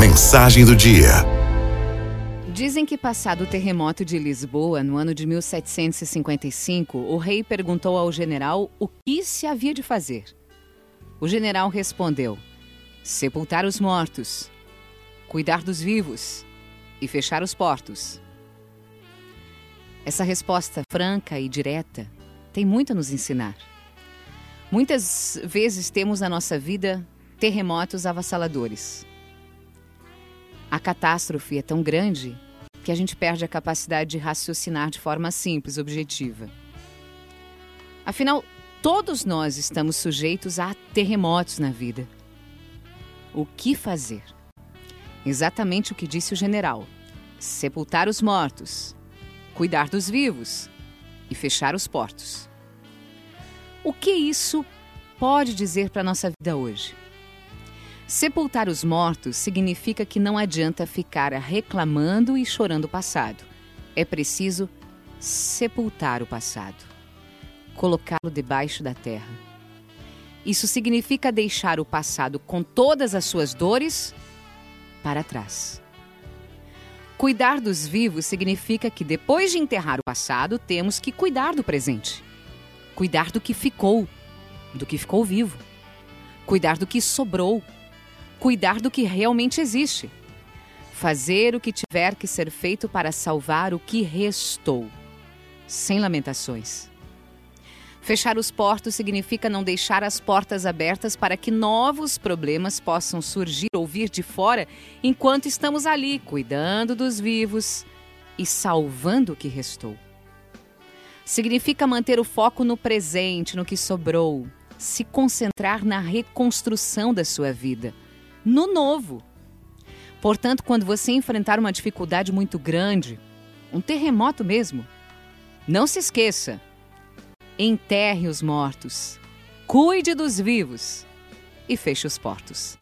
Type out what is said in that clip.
Mensagem do dia. Dizem que, passado o terremoto de Lisboa, no ano de 1755, o rei perguntou ao general o que se havia de fazer. O general respondeu: sepultar os mortos, cuidar dos vivos e fechar os portos. Essa resposta franca e direta tem muito a nos ensinar. Muitas vezes temos na nossa vida terremotos avassaladores. A catástrofe é tão grande que a gente perde a capacidade de raciocinar de forma simples, objetiva. Afinal, todos nós estamos sujeitos a terremotos na vida. O que fazer? Exatamente o que disse o general: sepultar os mortos, cuidar dos vivos e fechar os portos. O que isso pode dizer para a nossa vida hoje? Sepultar os mortos significa que não adianta ficar reclamando e chorando o passado. É preciso sepultar o passado, colocá-lo debaixo da terra. Isso significa deixar o passado com todas as suas dores para trás. Cuidar dos vivos significa que depois de enterrar o passado, temos que cuidar do presente cuidar do que ficou, do que ficou vivo, cuidar do que sobrou, cuidar do que realmente existe, fazer o que tiver que ser feito para salvar o que restou, sem lamentações. Fechar os portos significa não deixar as portas abertas para que novos problemas possam surgir ou vir de fora enquanto estamos ali cuidando dos vivos e salvando o que restou. Significa manter o foco no presente, no que sobrou, se concentrar na reconstrução da sua vida, no novo. Portanto, quando você enfrentar uma dificuldade muito grande, um terremoto mesmo, não se esqueça: enterre os mortos, cuide dos vivos e feche os portos.